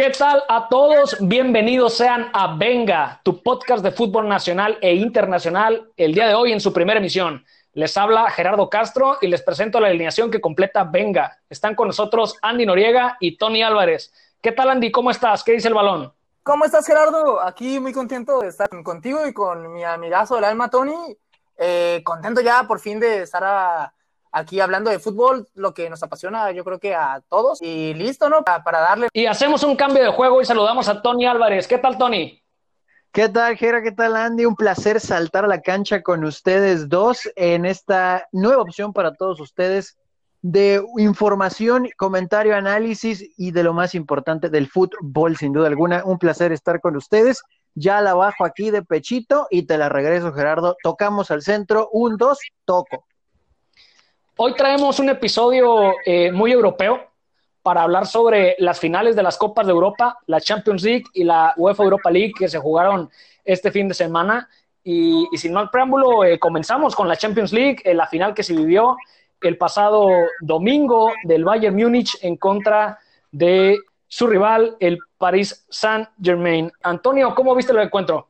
¿Qué tal a todos? Bienvenidos sean a Venga, tu podcast de fútbol nacional e internacional, el día de hoy en su primera emisión. Les habla Gerardo Castro y les presento la alineación que completa Venga. Están con nosotros Andy Noriega y Tony Álvarez. ¿Qué tal Andy? ¿Cómo estás? ¿Qué dice el balón? ¿Cómo estás Gerardo? Aquí muy contento de estar contigo y con mi amigazo del alma Tony. Eh, contento ya por fin de estar a aquí hablando de fútbol, lo que nos apasiona yo creo que a todos. Y listo, ¿no? Para, darle. Y hacemos un cambio de juego y saludamos a Tony Álvarez. ¿Qué tal, Tony? ¿Qué tal, Jera? ¿Qué tal, Andy? Un placer saltar a la cancha con ustedes dos en esta nueva opción para todos ustedes de información, comentario, análisis y de lo más importante del fútbol, sin duda alguna. Un placer estar con ustedes. Ya la bajo aquí de pechito y te la regreso, Gerardo. Tocamos al centro. Un, dos, toco. Hoy traemos un episodio eh, muy europeo para hablar sobre las finales de las Copas de Europa, la Champions League y la UEFA Europa League que se jugaron este fin de semana. Y, sin mal preámbulo, eh, comenzamos con la Champions League, la final que se vivió el pasado domingo del Bayern Múnich en contra de su rival, el Paris Saint-Germain. Antonio, ¿cómo viste el encuentro?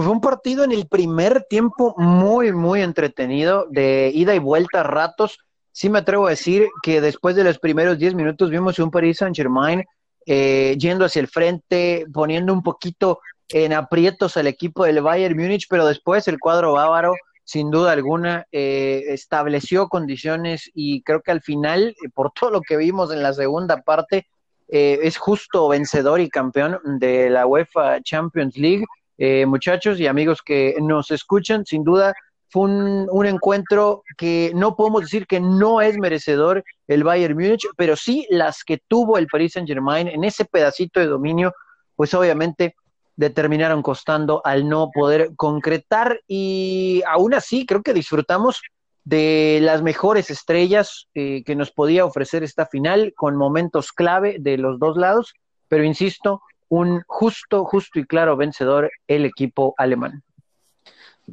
Pues fue un partido en el primer tiempo muy, muy entretenido, de ida y vuelta ratos. Sí me atrevo a decir que después de los primeros 10 minutos vimos un Paris Saint-Germain eh, yendo hacia el frente, poniendo un poquito en aprietos al equipo del Bayern Múnich, pero después el cuadro bávaro, sin duda alguna, eh, estableció condiciones y creo que al final, eh, por todo lo que vimos en la segunda parte, es justo vencedor y campeón de la UEFA Champions League. Eh, muchachos y amigos que nos escuchan, sin duda fue un, encuentro que no podemos decir que no es merecedor el Bayern Múnich, pero sí las que tuvo el Paris Saint Germain en ese pedacito de dominio, pues obviamente determinaron costando al no poder concretar y aún así creo que disfrutamos de las mejores estrellas eh, que nos podía ofrecer esta final con momentos clave de los dos lados, pero insisto, un justo, justo y claro vencedor el equipo alemán.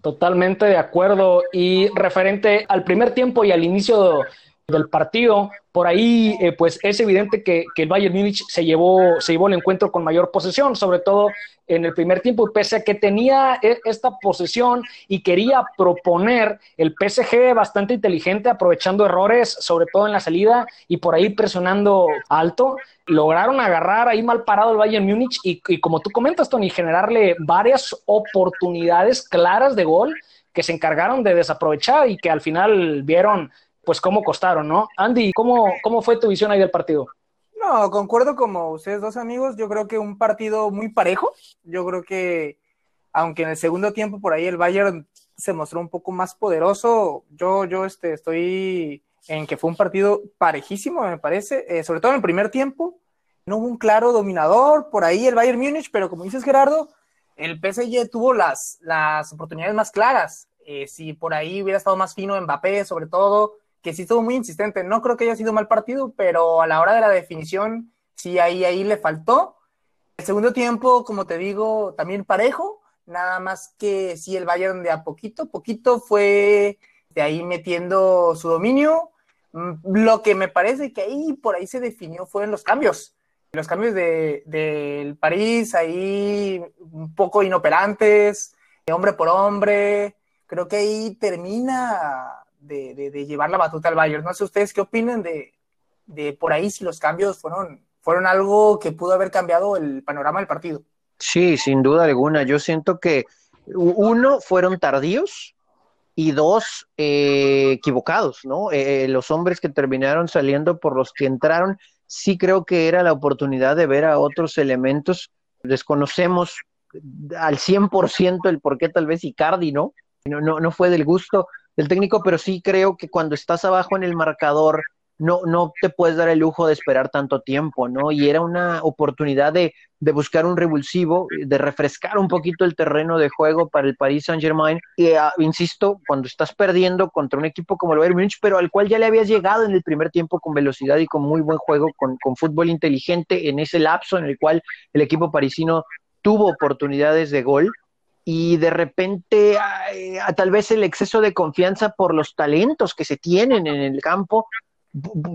Totalmente de acuerdo. Y referente al primer tiempo y al inicio del partido, por ahí eh, pues es evidente que, el Bayern Múnich se llevó, se llevó el encuentro con mayor posesión, sobre todo en el primer tiempo, pese a que tenía e, esta posesión y quería proponer el PSG bastante inteligente, aprovechando errores, sobre todo en la salida y por ahí presionando alto, lograron agarrar ahí mal parado el Bayern Múnich y, y como tú comentas, Tony, generarle varias oportunidades claras de gol que se encargaron de desaprovechar y que al final vieron pues cómo costaron, ¿no? Andy, ¿cómo, cómo fue tu visión ahí del partido? No, concuerdo como ustedes dos amigos, yo creo que un partido muy parejo, yo creo que aunque en el segundo tiempo por ahí el Bayern se mostró un poco más poderoso, yo, yo este, estoy en que fue un partido parejísimo, me parece, eh, sobre todo en el primer tiempo, no hubo un claro dominador, por ahí el Bayern Múnich, pero como dices Gerardo, el PSG tuvo las, las oportunidades más claras, eh, si por ahí hubiera estado más fino Mbappé, sobre todo, que sí estuvo muy insistente. No creo que haya sido mal partido, pero a la hora de la definición, sí ahí, ahí le faltó. El segundo tiempo, como te digo, también parejo, nada más que sí el Bayern de a poquito, poquito fue de ahí metiendo su dominio. Mm, lo que me parece que ahí por ahí se definió fueron los cambios. Los cambios del de, París ahí un poco inoperantes, hombre por hombre. Creo que ahí termina de, llevar la batuta al Bayern. No sé ustedes qué opinan de, de por ahí si los cambios fueron, fueron algo que pudo haber cambiado el panorama del partido. Sí, sin duda alguna. Yo siento que uno fueron tardíos y dos eh, equivocados, ¿no? Eh, los hombres que terminaron saliendo por los que entraron, sí creo que era la oportunidad de ver a otros elementos. Desconocemos al 100% el por qué tal vez Icardi, ¿no? No, no, no fue del gusto del técnico, pero sí creo que cuando estás abajo en el marcador, no, no te puedes dar el lujo de esperar tanto tiempo, ¿no? Y era una oportunidad de, de, buscar un revulsivo, de refrescar un poquito el terreno de juego para el Paris Saint Germain. Y ah, insisto, cuando estás perdiendo contra un equipo como el Bayern Munich, pero al cual ya le habías llegado en el primer tiempo con velocidad y con muy buen juego, con, con fútbol inteligente, en ese lapso en el cual el equipo parisino tuvo oportunidades de gol, y de repente tal vez el exceso de confianza por los talentos que se tienen en el campo,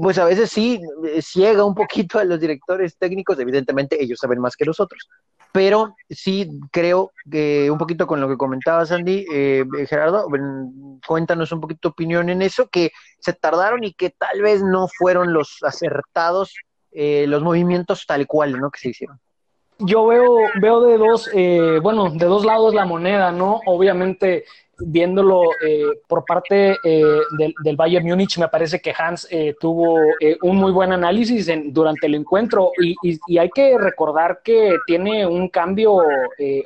pues a veces sí eh, ciega un poquito a los directores técnicos, evidentemente ellos saben más que nosotros, pero sí creo que un poquito con lo que comentaba Sandy, eh, Gerardo, cuéntanos un poquito tu opinión en eso, que se tardaron y que tal vez no fueron los acertados eh, los movimientos tal cual, ¿no? Que se hicieron. Yo veo, veo de dos, eh, bueno, de dos lados la moneda, ¿no? Obviamente viéndolo eh, por parte eh, del, Bayern Múnich, me parece que Hans eh, tuvo un muy buen análisis durante el encuentro y, y, hay que recordar que tiene un cambio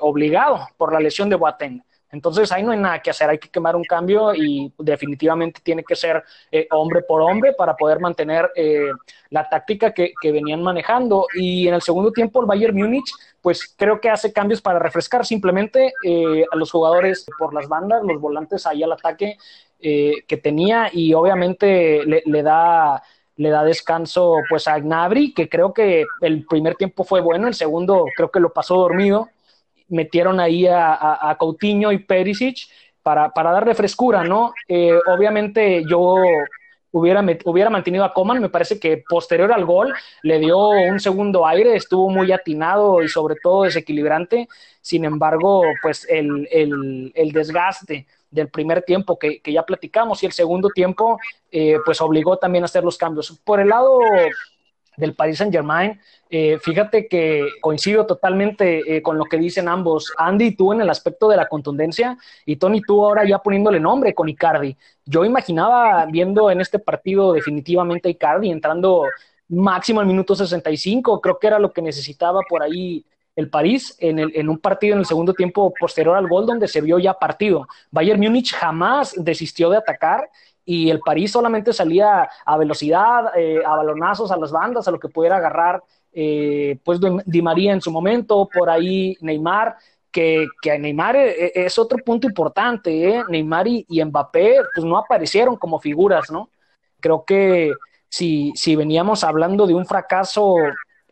obligado por la lesión de Boateng. Entonces ahí no hay nada que hacer, hay que quemar un cambio y definitivamente tiene que ser eh, hombre por hombre para poder mantener eh, la táctica que, venían manejando. Y en el segundo tiempo el Bayern Múnich, pues creo que hace cambios para refrescar simplemente eh, a los jugadores por las bandas, los volantes ahí al ataque que tenía y obviamente le, le da le da descanso pues a Gnabry, que creo que el primer tiempo fue bueno, el segundo creo que lo pasó dormido metieron ahí a, Coutinho y Perisic para, para darle frescura, ¿no? Eh, obviamente yo hubiera, hubiera mantenido a Coman, me parece que posterior al gol le dio un segundo aire, estuvo muy atinado y sobre todo desequilibrante, sin embargo, pues el, el, desgaste del primer tiempo que, ya platicamos y el segundo tiempo, eh, pues obligó también a hacer los cambios. Por el lado del Paris Saint Germain, eh, fíjate que coincido totalmente eh, con lo que dicen ambos. Andy, tú en el aspecto de la contundencia y Tony, tú ahora ya poniéndole nombre con Icardi. Yo imaginaba viendo en este partido definitivamente a Icardi entrando máximo al minuto 65, creo que era lo que necesitaba por ahí el París en, el, en un partido en el segundo tiempo posterior al gol donde se vio ya partido. Bayern Múnich jamás desistió de atacar y el París solamente salía a velocidad, eh, a balonazos, a las bandas, a lo que pudiera agarrar eh, pues Di María en su momento, por ahí Neymar, que, que Neymar eh, es otro punto importante, Neymar y, Mbappé pues no aparecieron como figuras, ¿no? Creo que si, si veníamos hablando de un fracaso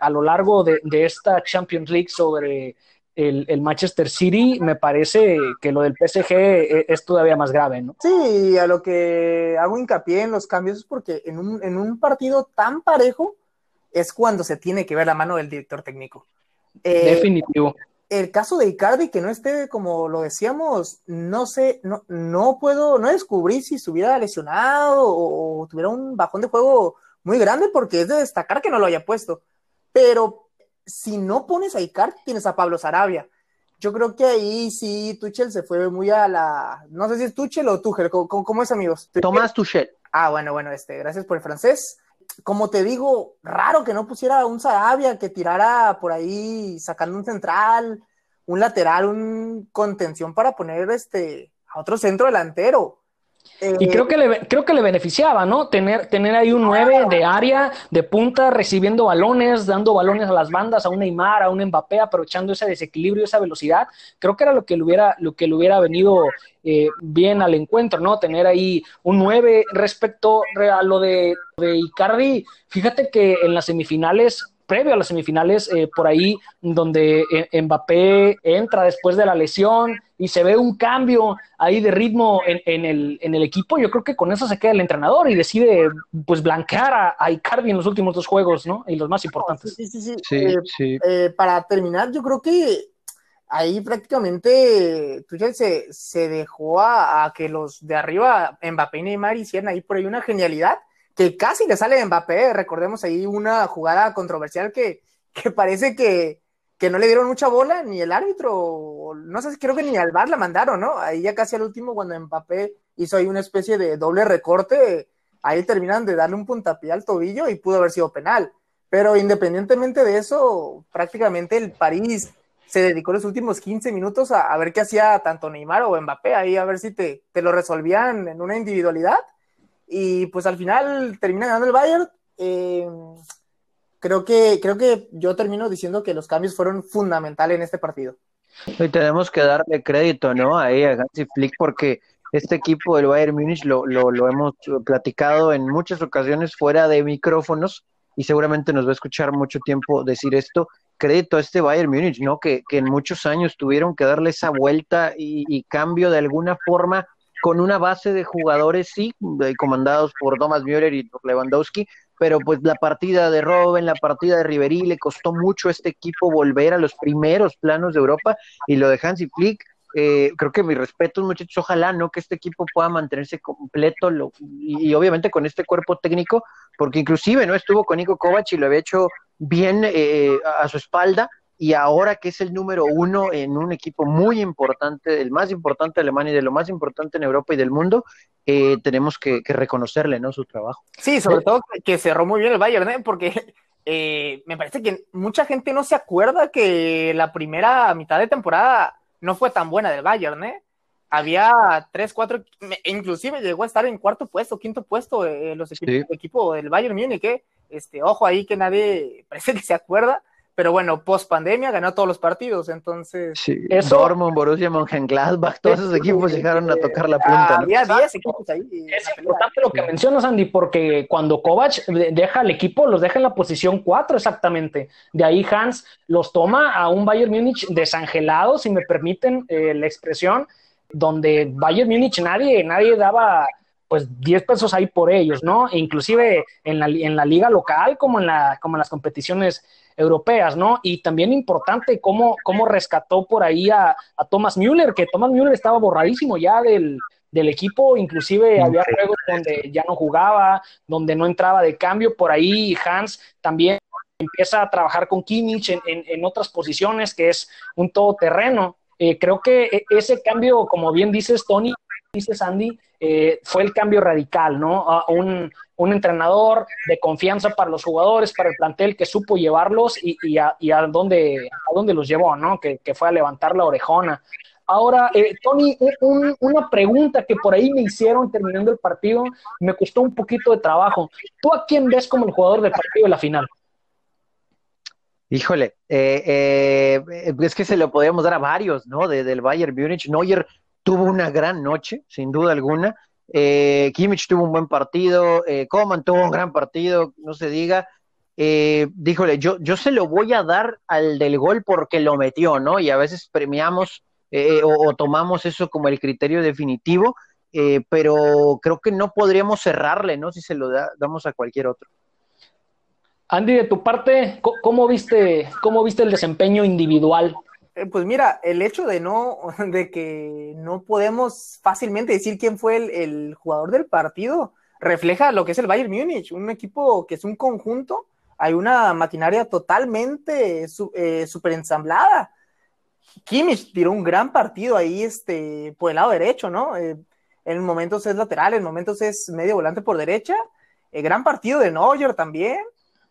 a lo largo de, de esta Champions League sobre el, Manchester City, me parece que lo del PSG e, es, todavía más grave, ¿no? Sí, a lo que hago hincapié en los cambios es porque en un, en un partido tan parejo es cuando se tiene que ver la mano del director técnico. Eh, Definitivo. El caso de Icardi, que no esté, como lo decíamos, no sé, no, no puedo, no descubrí si estuviera lesionado o tuviera un bajón de juego muy grande, porque es de destacar que no lo haya puesto. Pero si no pones a Icar, tienes a Pablo Sarabia. Yo creo que ahí sí Tuchel se fue muy a la. No sé si es Tuchel o Tuchel, ¿cómo, es, amigos? Tomás Tuchel. Ah, bueno, bueno, este, gracias por el francés. Como te digo, raro que no pusiera un Sarabia que tirara por ahí sacando un central, un lateral, un contención para poner este a otro centro delantero y creo que, le, creo que le beneficiaba, ¿no? Tener, tener ahí un 9 de área, de punta, recibiendo balones, dando balones a las bandas, a un Neymar, a un Mbappé, aprovechando ese desequilibrio, esa velocidad. Creo que era lo que le hubiera, lo que le hubiera venido eh, bien al encuentro, ¿no? Tener ahí un 9 respecto a lo de, de Icardi. Fíjate que en las semifinales previo a las semifinales, eh, por ahí donde eh, Mbappé entra después de la lesión y se ve un cambio ahí de ritmo en, el, en el, equipo, yo creo que con eso se queda el entrenador y decide pues blanquear a, Icardi en los últimos dos juegos, ¿no? Y los más importantes. Sí, sí, sí. Eh, para terminar, yo creo que ahí prácticamente Tuchel se, se dejó a, a, que los de arriba, Mbappé y Neymar, hicieran ahí por ahí una genialidad que casi le sale de Mbappé. Recordemos ahí una jugada controversial que, que parece que, que, no le dieron mucha bola, ni el árbitro, no sé, creo que ni al bar la mandaron, ¿no? Ahí ya casi al último, cuando Mbappé hizo ahí una especie de doble recorte, ahí terminan de darle un puntapié al tobillo y pudo haber sido penal. Pero independientemente de eso, prácticamente el París se dedicó los últimos 15 minutos a, ver qué hacía tanto Neymar o Mbappé, ahí a ver si te, te lo resolvían en una individualidad y pues al final termina ganando el Bayern. Eh, creo, que, creo que yo termino diciendo que los cambios fueron fundamentales en este partido. Y tenemos que darle crédito, ¿no? Ahí a Hansi Flick porque este equipo del Bayern Múnich lo, lo, lo, hemos platicado en muchas ocasiones fuera de micrófonos y seguramente nos va a escuchar mucho tiempo decir esto. Crédito a este Bayern Múnich, ¿no? Que, que en muchos años tuvieron que darle esa vuelta y, y cambio de alguna forma con una base de jugadores, sí, comandados por Thomas Müller y Lewandowski, pero pues la partida de Robben, la partida de Ribery, le costó mucho a este equipo volver a los primeros planos de Europa y lo de Hansi Flick, eh, creo que mi respeto, muchachos, ojalá no que este equipo pueda mantenerse completo lo, y, obviamente con este cuerpo técnico, porque inclusive no estuvo con Nico Kovac y lo había hecho bien eh, a su espalda, y ahora que es el número uno en un equipo muy importante, el más importante de Alemania y de lo más importante en Europa y del mundo, eh, tenemos que, reconocerle ¿no? su trabajo. Sí, sobre todo que cerró muy bien el Bayern, ¿eh? porque eh, me parece que mucha gente no se acuerda que la primera mitad de temporada no fue tan buena del Bayern, ¿eh? Había tres, cuatro, inclusive llegó a estar en cuarto puesto, quinto puesto los equipos, el equipo del Bayern Múnich, este, ojo ahí que nadie parece que se acuerda, pero bueno, post pandemia ganó todos los partidos, entonces. Sí, eso, Dortmund, Borussia Mönchengladbach, todos esos equipos llegaron a tocar la punta. Había 10 equipos ahí. Es importante lo que mencionas, Andy, porque cuando Kovac deja el equipo, los deja en la posición 4 exactamente. De ahí Hans los toma a un Bayern Múnich desangelado, si me permiten eh, la expresión, donde Bayern Múnich nadie, nadie daba pues 10 pesos ahí por ellos, ¿no? E inclusive en la, en la liga local como en, la, como en las competiciones europeas, ¿no? Y también importante cómo, cómo rescató por ahí a, Thomas Müller, que Thomas Müller estaba borradísimo ya del, equipo, inclusive había juegos donde ya no jugaba, donde no entraba de cambio, por ahí Hans también empieza a trabajar con Kimmich en, en, otras posiciones, que es un todoterreno. Eh, creo que e, ese cambio, como bien dices, Tony, dices Andy, eh, fue el cambio radical, ¿no? A un, un entrenador de confianza para los jugadores, para el plantel que supo llevarlos y, y, a, y a, dónde, a dónde los llevó, ¿no? Que, que fue a levantar la orejona. Ahora, eh, Tony, una pregunta que por ahí me hicieron terminando el partido, me costó un poquito de trabajo. ¿Tú a quién ves como el jugador del partido de la final? Híjole, eh, eh, es que se lo podríamos dar a varios, ¿no? De, del Bayern Múnich. Neuer tuvo una gran noche, sin duda alguna. Eh, Kimmich tuvo un buen partido, eh, tuvo un gran partido, no se diga. Eh, díjole, yo, yo se lo voy a dar al del gol porque lo metió, ¿no? Y a veces premiamos eh, o, tomamos eso como el criterio definitivo, pero creo que no podríamos cerrarle, ¿no? Si se lo damos a cualquier otro. Andy, de tu parte, ¿cómo viste, cómo viste el desempeño individual eh, pues mira, el hecho de no, de que no podemos fácilmente decir quién fue el, jugador del partido, refleja lo que es el Bayern Múnich, un equipo que es un conjunto, hay una maquinaria totalmente eh, super ensamblada. Kimmich tiró un gran partido ahí este, por el lado derecho, ¿no? Eh, en momentos es lateral, en momentos es medio volante por derecha. El gran partido de Neuer también.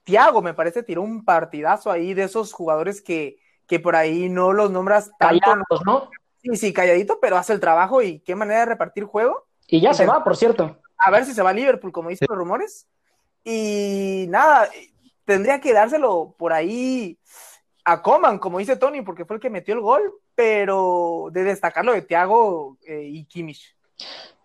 Thiago, me parece, tiró un partidazo ahí de esos jugadores que, que por ahí no los nombras tanto. ¿no? Sí, sí, calladito, pero hace el trabajo y qué manera de repartir juego. Y ya se va, por cierto. A ver si se va a Liverpool, como dicen los rumores. Y nada, tendría que dárselo por ahí a Coman, como dice Tony, porque fue el que metió el gol, pero de destacarlo de Thiago eh, y Kimmich.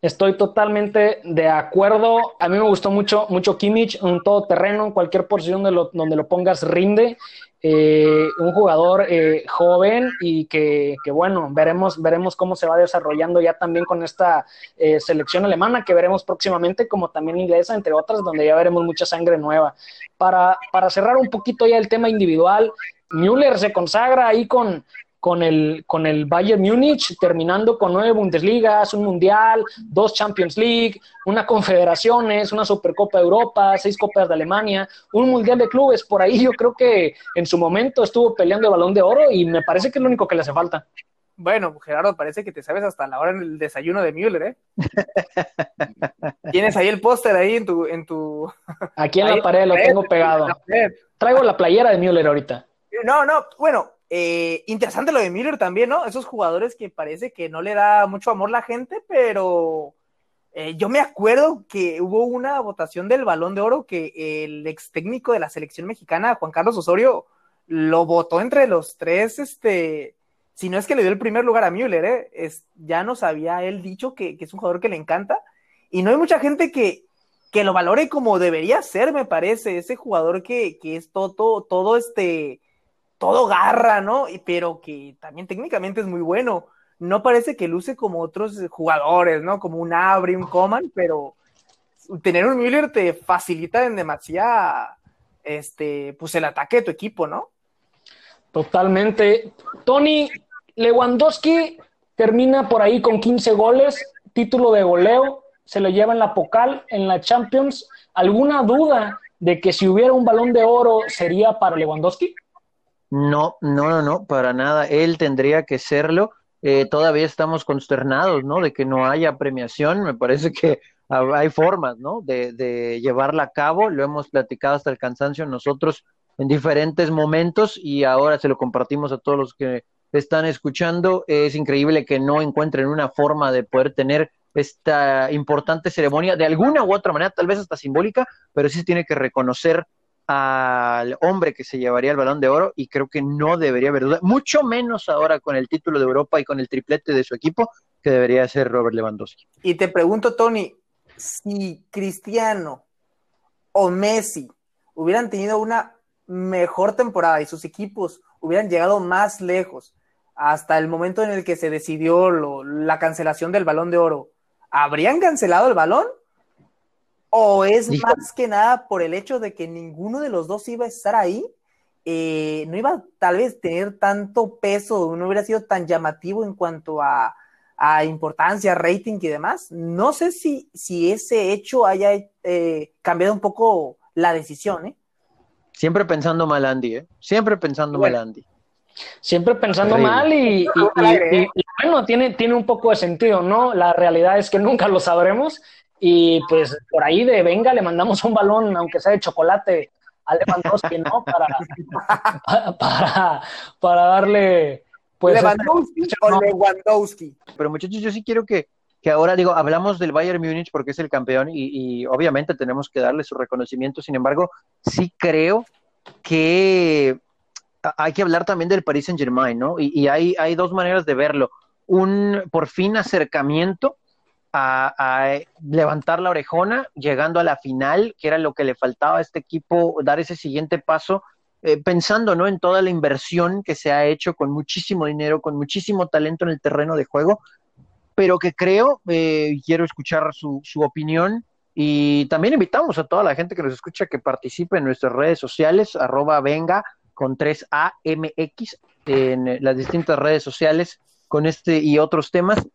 Estoy totalmente de acuerdo. A mí me gustó mucho, mucho Kimmich, un todoterreno, en cualquier posición de lo, donde lo pongas rinde. Eh, un jugador eh, joven y que, bueno, veremos, veremos cómo se va desarrollando ya también con esta eh, selección alemana que veremos próximamente, como también inglesa, entre otras, donde ya veremos mucha sangre nueva. Para, para cerrar un poquito ya el tema individual, Müller se consagra ahí con, con el, con el Bayern Múnich, terminando con nueve Bundesligas, un Mundial, dos Champions League, una Confederaciones, una Supercopa de Europa, seis Copas de Alemania, un Mundial de Clubes. Por ahí yo creo que en su momento estuvo peleando el balón de oro y me parece que es lo único que le hace falta. Bueno, Gerardo, parece que te sabes hasta la hora en el desayuno de Müller, ¿eh? Tienes ahí el póster ahí en tu, en tu... Aquí en la pared lo tengo pegado. Traigo la playera de Müller ahorita. No, no, bueno, eh, interesante lo de Miller también, ¿no? Esos jugadores que parece que no le da mucho amor la gente, pero eh, yo me acuerdo que hubo una votación del balón de oro que el ex técnico de la selección mexicana, Juan Carlos Osorio, lo votó entre los tres, este, si no es que le dio el primer lugar a Müller, ¿eh? Es, ya nos había él dicho que, es un jugador que le encanta, y no hay mucha gente que, que lo valore como debería ser, me parece, ese jugador que, que es todo, todo este todo garra, ¿no? Pero que también técnicamente es muy bueno. no parece que luce como otros jugadores, ¿no? Como un Abri, un Coman, pero tener un Müller te facilita en demasía este, pues el ataque de tu equipo, ¿no? Totalmente. Tony Lewandowski termina por ahí con 15 goles, título de goleo, se lo lleva en la Pocal, en la Champions. ¿Alguna duda de que si hubiera un balón de oro sería para Lewandowski? No, no, no, no, para nada. Él tendría que serlo. Eh, todavía estamos consternados, ¿no? De que no haya premiación. Me parece que hay formas, ¿no? De, de llevarla a cabo. Lo hemos platicado hasta el cansancio nosotros en diferentes momentos y ahora se lo compartimos a todos los que están escuchando. Es increíble que no encuentren una forma de poder tener esta importante ceremonia de alguna u otra manera, tal vez hasta simbólica, pero sí tiene que reconocer al hombre que se llevaría el balón de oro y creo que no debería haber duda, mucho menos ahora con el título de Europa y con el triplete de su equipo, que debería ser Robert Lewandowski. Y te pregunto, Tony, si Cristiano o Messi hubieran tenido una mejor temporada y sus equipos hubieran llegado más lejos hasta el momento en el que se decidió la cancelación del balón de oro, ¿habrían cancelado el balón? ¿O es más que nada por el hecho de que ninguno de los dos iba a estar ahí? Eh, no iba tal vez tener tanto peso, no hubiera sido tan llamativo en cuanto a, importancia, rating y demás. No sé si, si ese hecho haya eh, cambiado un poco la decisión. ¿eh? Siempre pensando mal Andy, ¿eh? Siempre pensando mal Andy. Siempre pensando mal y, bueno, tiene, tiene un poco de sentido, ¿no? La realidad es que nunca lo sabremos y pues por ahí de venga le mandamos un balón, aunque sea de chocolate, a Lewandowski, ¿no? Para, para, para darle... Pues, Lewandowski o Lewandowski. Pero muchachos, yo sí quiero que, que ahora digo, hablamos del Bayern Múnich porque es el campeón y, y, obviamente tenemos que darle su reconocimiento, sin embargo, sí creo que hay que hablar también del Paris Saint Germain, ¿no? Y, y hay, hay, dos maneras de verlo. Un por fin acercamiento a, levantar la orejona, llegando a la final, que era lo que le faltaba a este equipo, dar ese siguiente paso, eh, pensando ¿no? en toda la inversión que se ha hecho con muchísimo dinero, con muchísimo talento en el terreno de juego, pero que creo, eh, quiero escuchar su, su opinión, y también invitamos a toda la gente que nos escucha que participe en nuestras redes sociales, arroba venga con 3AMX en las distintas redes sociales con este y otros temas,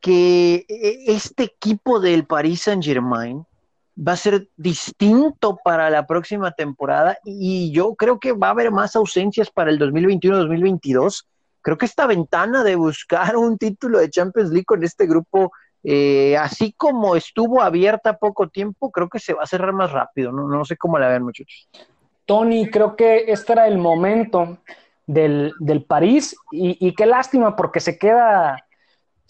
que e, este equipo del Paris Saint Germain va a ser distinto para la próxima temporada y yo creo que va a haber más ausencias para el 2021-2022. Creo que esta ventana de buscar un título de Champions League con este grupo, eh, así como estuvo abierta poco tiempo, creo que se va a cerrar más rápido. No, no sé cómo la ven, muchachos. Tony, creo que este era el momento del, del París y, qué lástima porque se queda,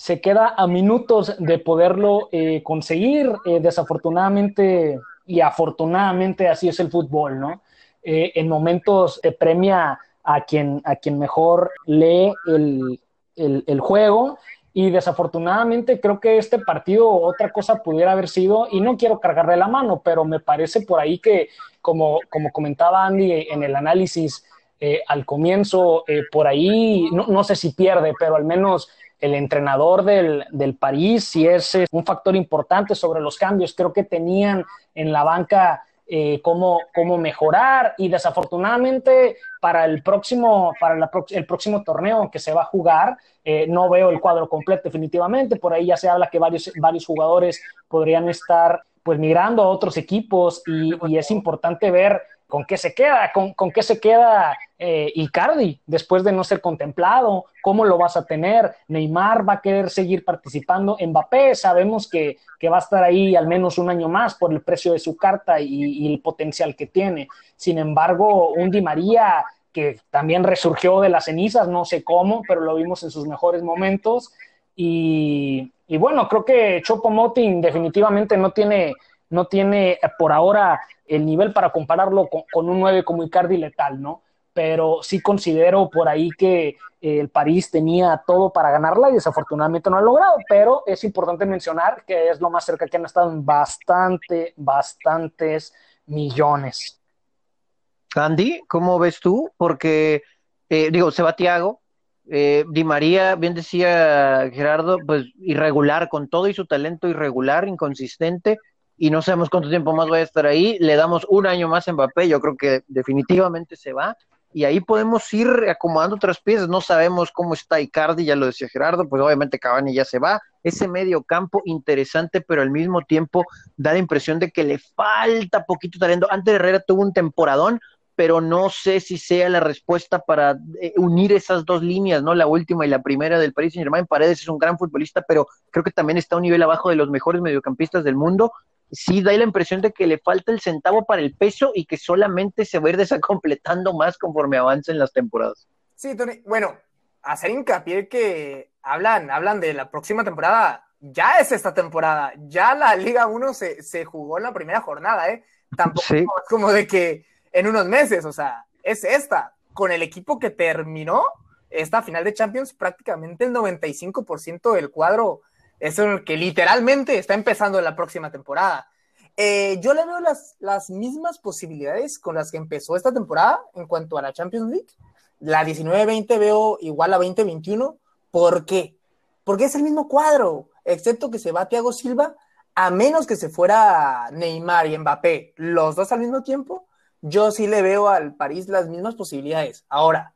se queda a minutos de poderlo eh, conseguir. Eh, desafortunadamente y afortunadamente así es el fútbol, ¿no? Eh, en momentos premia a quien, a quien mejor lee el, el, juego y desafortunadamente creo que este partido otra cosa pudiera haber sido, y no quiero cargarle la mano, pero me parece por ahí que, como, como comentaba Andy en el análisis eh, al comienzo, por ahí, no, no, sé si pierde, pero al menos el entrenador del, del París sí es, es un factor importante sobre los cambios. Creo que tenían en la banca eh, cómo, cómo, mejorar y desafortunadamente para el próximo, para el próximo torneo que se va a jugar, eh, no veo el cuadro completo definitivamente, por ahí ya se habla que varios, varios jugadores podrían estar pues migrando a otros equipos y, y es importante ver ¿Con qué se queda? ¿Con, con qué se queda eh, Icardi después de no ser contemplado? ¿Cómo lo vas a tener? Neymar va a querer seguir participando. Mbappé sabemos que, que va a estar ahí al menos un año más por el precio de su carta y, el potencial que tiene. Sin embargo, un Di María que también resurgió de las cenizas, no sé cómo, pero lo vimos en sus mejores momentos. Y, y bueno, creo que Chopo Moting definitivamente no tiene, no tiene por ahora el nivel para compararlo con, un 9 como Icardi letal, ¿no? Pero sí considero por ahí que eh, el París tenía todo para ganarla y desafortunadamente no ha logrado, pero es importante mencionar que es lo más cerca que han estado en bastante, bastantes millones. Andy, ¿cómo ves tú? Porque, eh, digo, se va Tiago, Eh, Di María, bien decía Gerardo, pues irregular, con todo y su talento irregular, inconsistente, y no sabemos cuánto tiempo más va a estar ahí. Le damos un año más a Mbappé, yo creo que definitivamente se va y ahí podemos ir acomodando otras piezas. No sabemos cómo está Icardi, ya lo decía Gerardo, pues obviamente Cavani ya se va. Ese medio campo interesante, pero al mismo tiempo da la impresión de que le falta poquito talento. Antes Herrera tuvo un temporadón, pero no sé si sea la respuesta para eh, unir esas dos líneas, ¿no? La última y la primera del Paris Saint Germain. Paredes es un gran futbolista, pero creo que también está a un nivel abajo de los mejores mediocampistas del mundo sí da la impresión de que le falta el centavo para el peso y que solamente se va a ir desacompletando más conforme avancen las temporadas. Sí, Tony. Bueno, hacer hincapié que hablan, hablan de la próxima temporada. Ya es esta temporada. Ya la Liga 1 se, se jugó en la primera jornada, ¿eh? Tampoco es como de que en unos meses, o sea, es esta. Con el equipo que terminó esta final de Champions, prácticamente el 95% del cuadro es el que literalmente está empezando la próxima temporada. Eh, yo le veo las, las mismas posibilidades con las que empezó esta temporada en cuanto a la Champions League. La 19-20 veo igual a 20-21. ¿Por qué? Porque es el mismo cuadro, excepto que se va Thiago Silva, a menos que se fuera Neymar y Mbappé, los dos al mismo tiempo, yo sí le veo al París las mismas posibilidades. Ahora,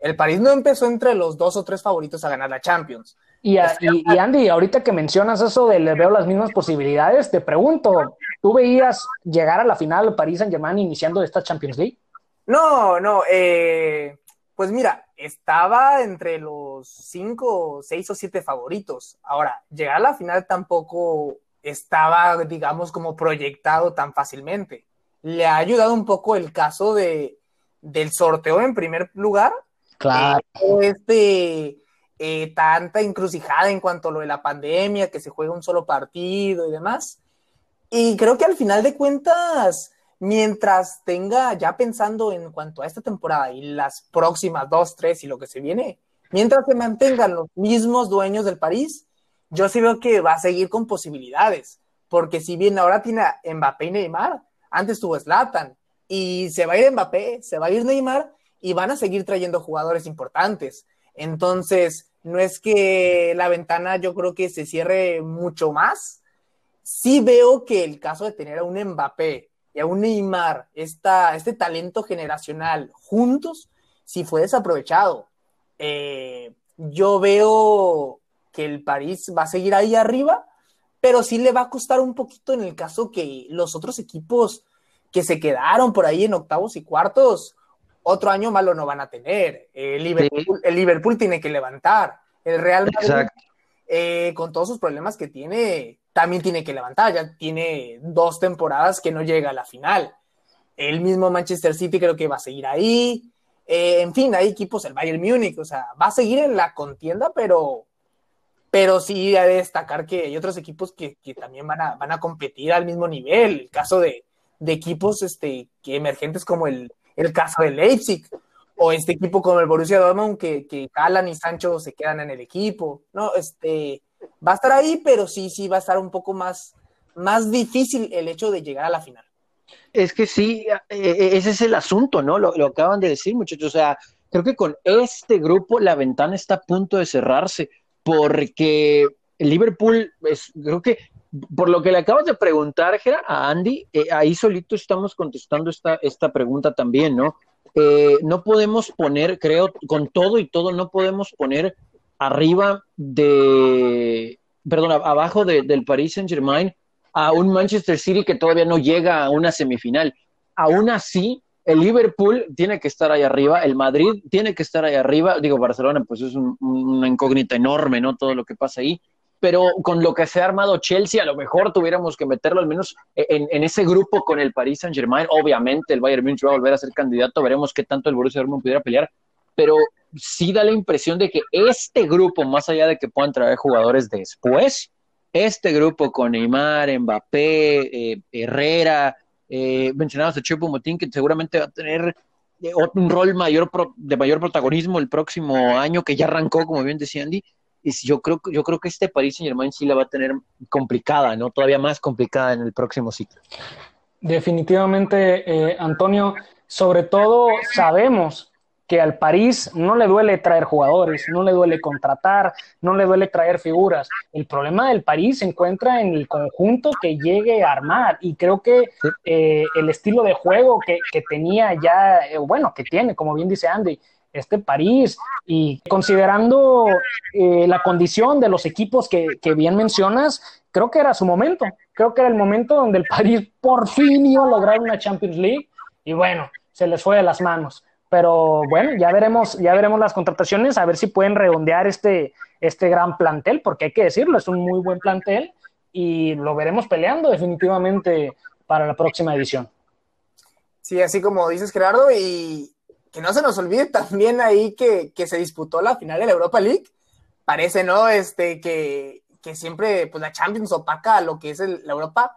el París no empezó entre los dos o tres favoritos a ganar la Champions. Y, Andy, ahorita que mencionas eso de le veo las mismas posibilidades, te pregunto, ¿tú veías llegar a la final París Saint Germain iniciando esta Champions League? No, no, eh, pues mira, estaba entre los cinco, seis o siete favoritos. Ahora, llegar a la final tampoco estaba, digamos, como proyectado tan fácilmente. Le ha ayudado un poco el caso de, del sorteo en primer lugar. Claro. Este eh, tanta encrucijada en cuanto a lo de la pandemia, que se juega un solo partido y demás. Y creo que al final de cuentas, mientras tenga ya pensando en cuanto a esta temporada y las próximas dos, tres y lo que se viene, mientras se mantengan los mismos dueños del París, yo sí veo que va a seguir con posibilidades, porque si bien ahora tiene a Mbappé y Neymar, antes tuvo Zlatan, y se va a ir Mbappé, se va a ir Neymar, y van a seguir trayendo jugadores importantes. Entonces, no es que la ventana yo creo que se cierre mucho más. Sí veo que el caso de tener a un Mbappé y a un Neymar, esta, este talento generacional juntos, sí fue desaprovechado. Eh, yo veo que el París va a seguir ahí arriba, pero sí le va a costar un poquito en el caso que los otros equipos que se quedaron por ahí en octavos y cuartos, otro año malo no van a tener. El Liverpool, el Liverpool tiene que levantar. El Real Madrid, eh, con todos sus problemas que tiene, también tiene que levantar. Ya tiene dos temporadas que no llega a la final. El mismo Manchester City creo que va a seguir ahí. Eh, en fin, hay equipos, el Bayern Múnich, o sea, va a seguir en la contienda, pero, pero sí hay de destacar que hay otros equipos que, que también van a, van a competir al mismo nivel. El caso de, de equipos este, que emergentes como el, el caso de Leipzig, o este equipo como el Borussia Dortmund, que, que Calan y Sancho se quedan en el equipo, ¿no? Este, va a estar ahí, pero sí, sí va a estar un poco más, más difícil el hecho de llegar a la final. Es que sí, e, e, ese es el asunto, ¿no? Lo, lo acaban de decir, muchachos. O sea, creo que con este grupo la ventana está a punto de cerrarse, porque Liverpool, es, creo que por lo que le acabas de preguntar, Gera, a Andy, eh, ahí solito estamos contestando esta, esta pregunta también, ¿no? Eh, no podemos poner, creo, con todo y todo, no podemos poner arriba de, perdón, abajo del Paris Saint Germain a un Manchester City que todavía no llega a una semifinal. Aún así, el Liverpool tiene que estar ahí arriba, el Madrid tiene que estar ahí arriba, digo, Barcelona, pues es una incógnita enorme, ¿no? Todo lo que pasa ahí pero con lo que se ha armado Chelsea, a lo mejor tuviéramos que meterlo al menos en, ese grupo con el Paris Saint Germain. Obviamente el Bayern Munich va a volver a ser candidato, veremos qué tanto el Borussia Dortmund pudiera pelear, pero sí da la impresión de que este grupo, más allá de que puedan traer jugadores después, este grupo con Neymar, Mbappé, eh, Herrera, eh, mencionados a Chepo Motín, que seguramente va a tener eh, un rol mayor de mayor protagonismo el próximo año, que ya arrancó, como bien decía Andy, y yo creo, yo creo que este Paris Saint Germain sí la va a tener complicada, ¿no? Todavía más complicada en el próximo ciclo. Definitivamente, eh, Antonio, sobre todo sabemos que al París no le duele traer jugadores, no le duele contratar, no le duele traer figuras. El problema del París se encuentra en el conjunto que llegue a armar y creo que eh, el estilo de juego que, tenía ya, eh, bueno, que tiene, como bien dice Andy, este París y considerando eh, la condición de los equipos que, que bien mencionas, creo que era su momento, creo que era el momento donde el París por fin iba a lograr una Champions League y bueno, se les fue de las manos pero bueno, ya veremos, ya veremos las contrataciones, a ver si pueden redondear este, este gran plantel, porque hay que decirlo, es un muy buen plantel y lo veremos peleando definitivamente para la próxima edición. Sí, así como dices Gerardo, y que no se nos olvide también ahí que, se disputó la final de la Europa League. Parece, ¿no? Este, que, siempre, pues la Champions opaca lo que es la Europa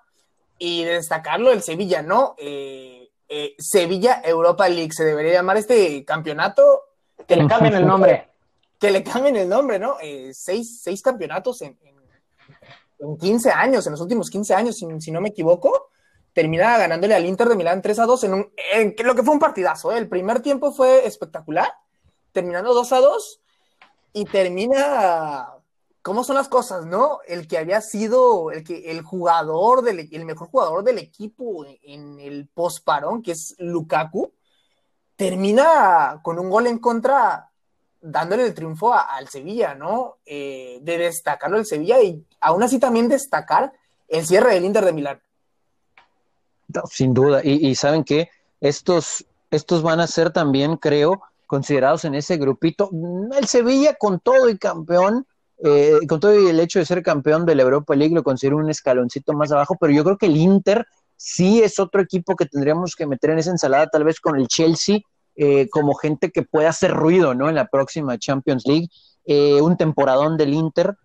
y destacarlo el Sevilla, ¿no? Eh, eh, Sevilla Europa League, se debería llamar este campeonato. Que le cambien el nombre. Que le cambien el nombre, ¿no? Eh, seis, campeonatos en, en, 15 años, en los últimos 15 años, si, no me equivoco. Termina ganándole al Inter de Milán 3 a 2 en, un, lo que fue un partidazo. ¿eh? El primer tiempo fue espectacular, terminando 2 a 2 y termina cómo son las cosas, ¿no? El que había sido el, que, el jugador, del, el mejor jugador del equipo en el postparón, que es Lukaku, termina con un gol en contra, dándole el triunfo al Sevilla, ¿no? Eh, de destacarlo el Sevilla y aún así también destacar el cierre del Inter de Milán. Sin duda, y, saben que estos, estos van a ser también, creo, considerados en ese grupito. El Sevilla con todo y campeón, eh, con todo el hecho de ser campeón de la Europa League, lo considero un escaloncito más abajo, pero yo creo que el Inter sí es otro equipo que tendríamos que meter en esa ensalada, tal vez con el Chelsea, eh, como gente que pueda hacer ruido, ¿no? En la próxima Champions League, eh, un temporadón del Inter.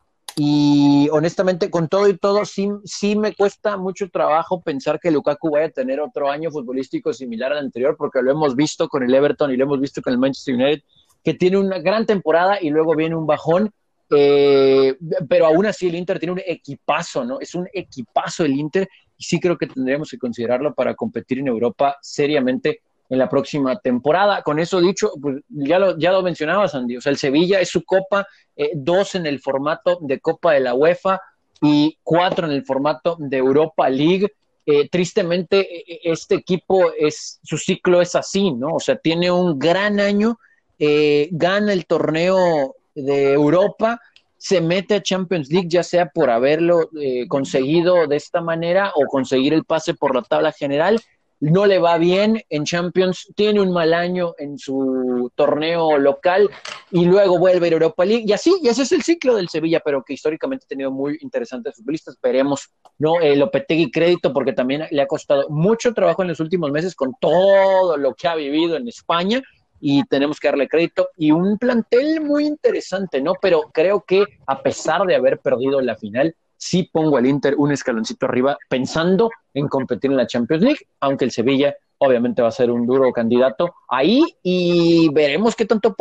Y honestamente, con todo y todo, sí, sí me cuesta mucho trabajo pensar que Lukaku vaya a tener otro año futbolístico similar al anterior, porque lo hemos visto con el Everton y lo hemos visto con el Manchester United, que tiene una gran temporada y luego viene un bajón eh, pero aún así el Inter tiene un equipazo, ¿no? Es un equipazo el Inter y sí creo que tendríamos que considerarlo para competir en Europa seriamente en la próxima temporada. Con eso dicho, pues ya lo, ya lo mencionabas, Andy, o sea, el Sevilla es su copa, eh, dos en el formato de Copa de la UEFA y cuatro en el formato de Europa League. Eh, tristemente, este equipo es, su ciclo es así, ¿no? O sea, tiene un gran año, gana el torneo de Europa se mete a Champions League, ya sea por haberlo eh, conseguido de esta manera o conseguir el pase por la tabla general. No le va bien en Champions, tiene un mal año en su torneo local y luego vuelve a Europa League. Y así, y ese es el ciclo del Sevilla, pero que históricamente ha tenido muy interesantes futbolistas. Esperemos, ¿no? Eh, Lopetegui crédito porque también le ha costado mucho trabajo en los últimos meses con todo lo que ha vivido en España y tenemos que darle crédito. Y un plantel muy interesante, ¿no? Pero creo que a pesar de haber perdido la final, sí pongo al Inter un escaloncito arriba pensando en competir en la Champions League, aunque el Sevilla obviamente va a ser un duro candidato ahí y veremos qué tanto,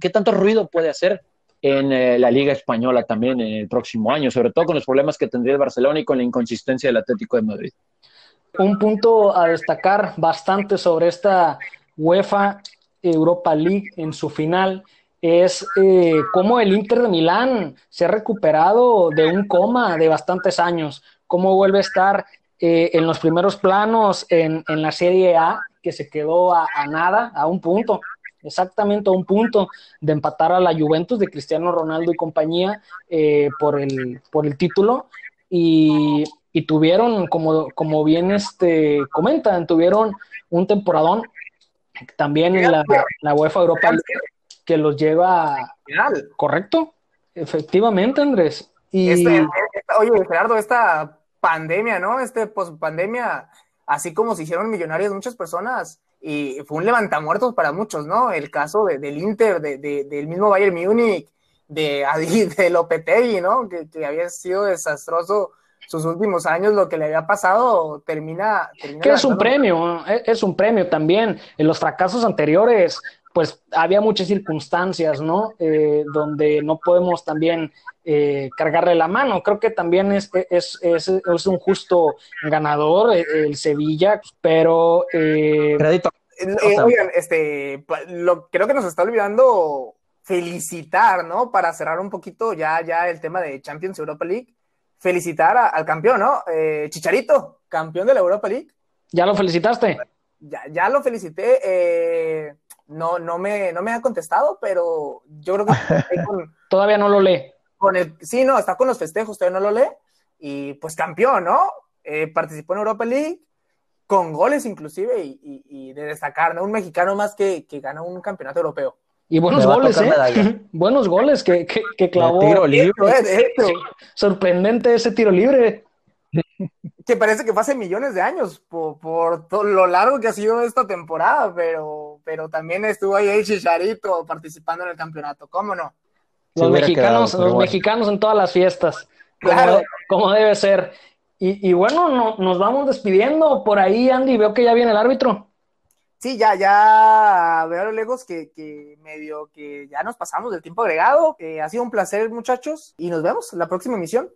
qué tanto ruido puede hacer en eh, la Liga Española también en el próximo año, sobre todo con los problemas que tendría el Barcelona y con la inconsistencia del Atlético de Madrid. Un punto a destacar bastante sobre esta UEFA Europa League en su final es eh, cómo el Inter de Milán se ha recuperado de un coma de bastantes años, cómo vuelve a estar eh, en los primeros planos en, la Serie A, que se quedó a, nada, a un punto, exactamente a un punto de empatar a la Juventus de Cristiano Ronaldo y compañía eh, por, el, por el título. Y, tuvieron, como, como bien este, comentan, tuvieron un temporadón también en la, la UEFA Europa que los lleva. Correcto, efectivamente, Andrés. Y... Este, oye, Gerardo, esta pandemia, ¿no? Este post-pandemia, así como se hicieron millonarios muchas personas, y fue un levantamuertos para muchos, ¿no? El caso de, del Inter, de, del mismo Bayern Múnich, de de Lopetegui, ¿no? Que, que había sido desastroso sus últimos años, lo que le había pasado, termina... que es un premio, eh, es un premio también. En los fracasos anteriores, pues había muchas circunstancias, ¿no? Eh, donde no podemos también eh, cargarle la mano. Creo que también es, es, es, es un justo ganador el Sevilla, pero... Crédito, Eh, oigan, este, lo, creo que nos está olvidando felicitar, ¿no? Para cerrar un poquito ya, ya el tema de Champions Europa League, felicitar al campeón, ¿no? Eh, Chicharito, campeón de la Europa League. ¿Ya lo felicitaste? Ya, ya lo felicité. Eh, no, no, me, no me ha contestado, pero yo creo que todavía no lo lee. Con el, sí, no, está con los festejos, todavía no lo lee. Y pues campeón, ¿no? Eh, participó en Europa League, con goles inclusive, y, de destacar, ¿no? Un mexicano más que, que ganó un campeonato europeo. Y buenos goles, ¿eh? buenos goles que, que, clavó. tiro libre. sorprendente ese tiro libre. Que parece que fue hace millones de años por, por todo lo largo que ha sido esta temporada, pero, pero también estuvo ahí el Chicharito participando en el campeonato, ¿cómo no? Los mexicanos, los mexicanos en todas las fiestas. Claro. Como, debe ser. Y, bueno, nos vamos despidiendo. Por ahí, Andy, veo que ya viene el árbitro. Sí, ya, ya veo lejos que, que medio que ya nos pasamos del tiempo agregado. Eh, ha sido un placer, muchachos, y nos vemos en la próxima emisión.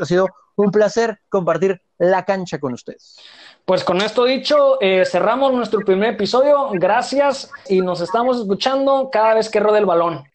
Ha sido un placer compartir la cancha con ustedes. Pues con esto dicho, eh, cerramos nuestro primer episodio. Gracias y nos estamos escuchando cada vez que rode el balón.